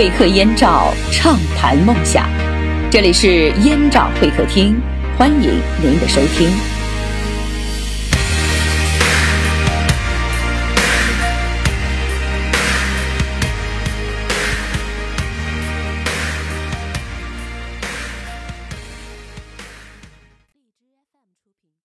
会客燕赵畅谈梦想。这里是燕赵会客厅欢迎您的收听。